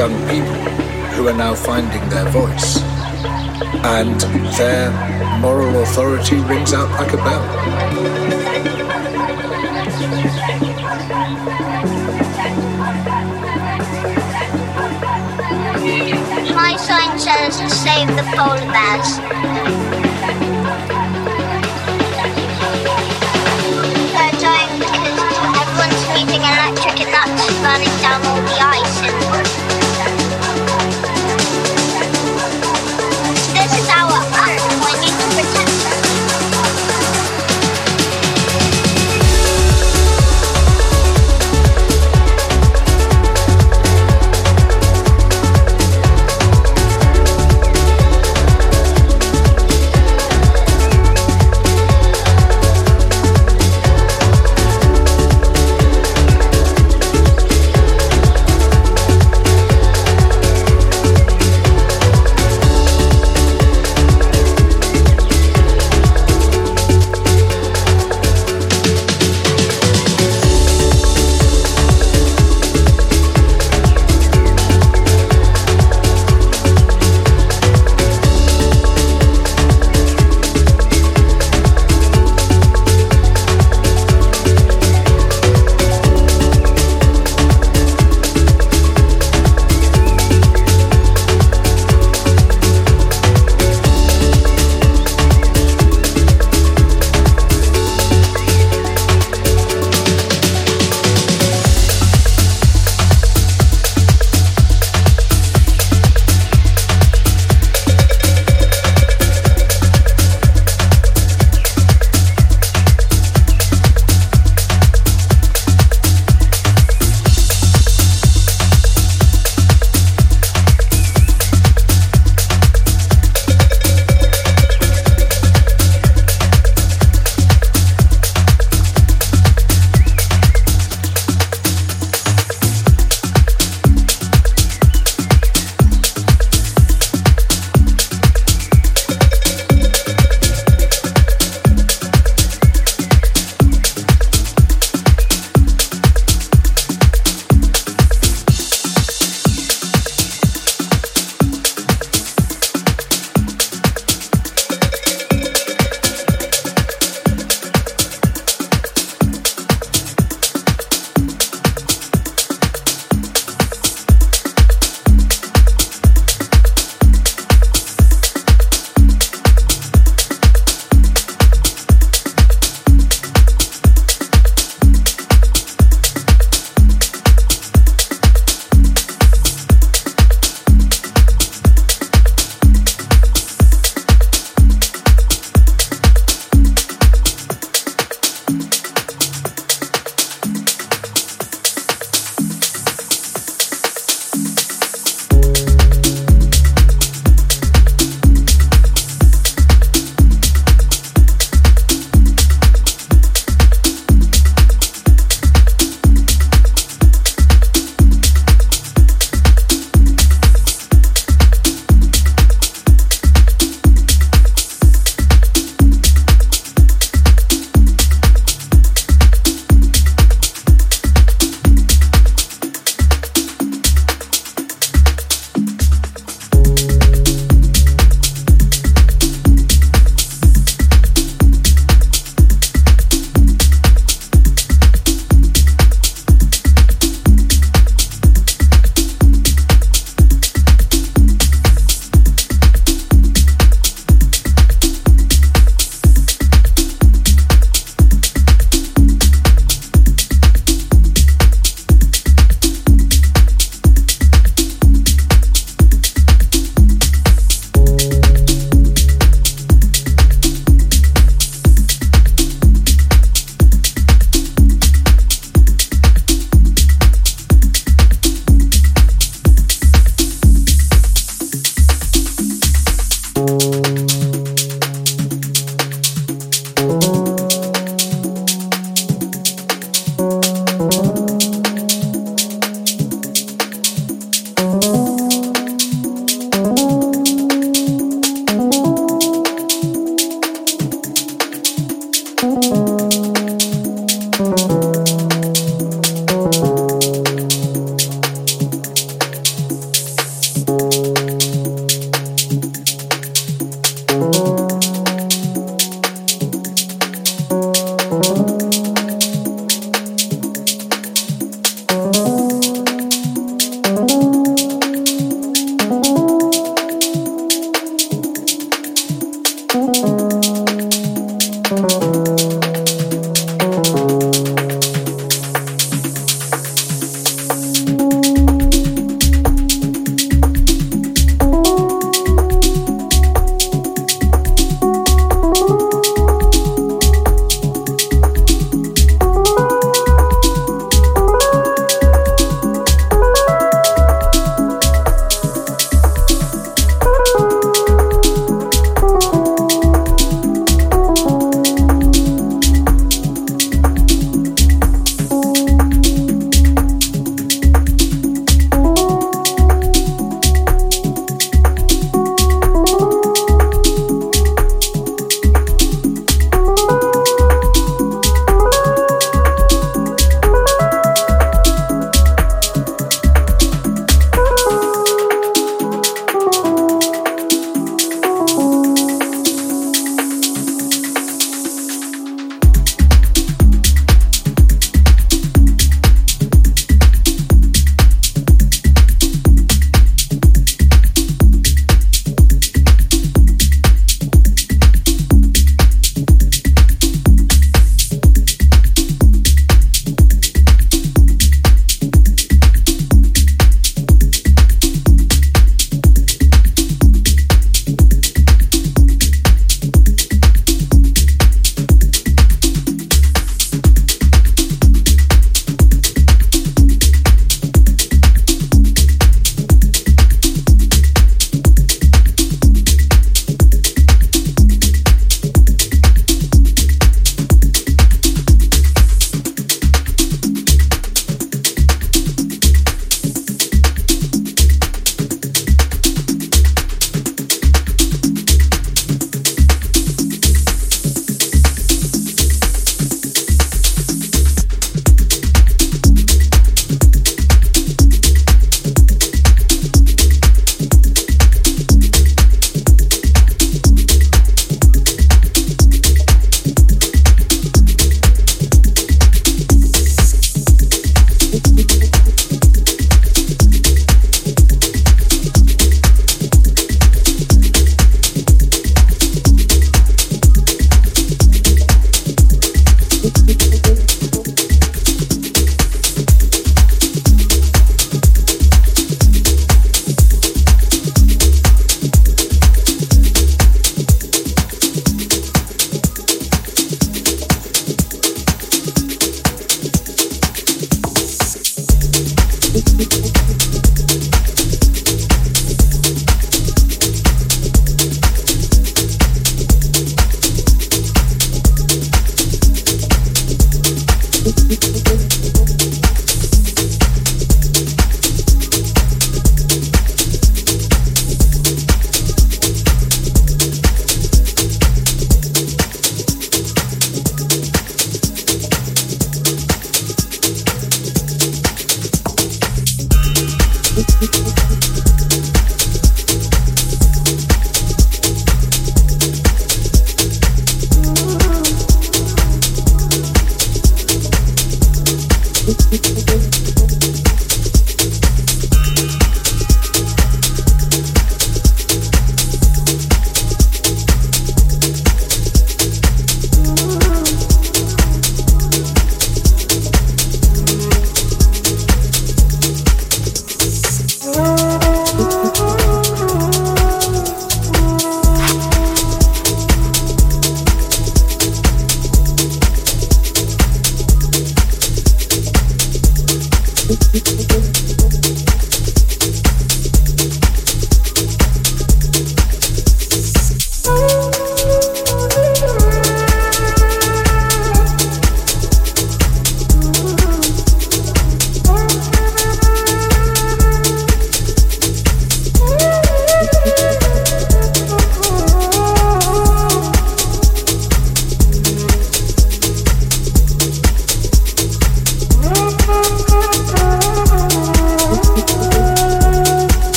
young people who are now finding their voice. And their moral authority rings out like a bell. My sign says save the polar bears.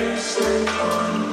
Iceland on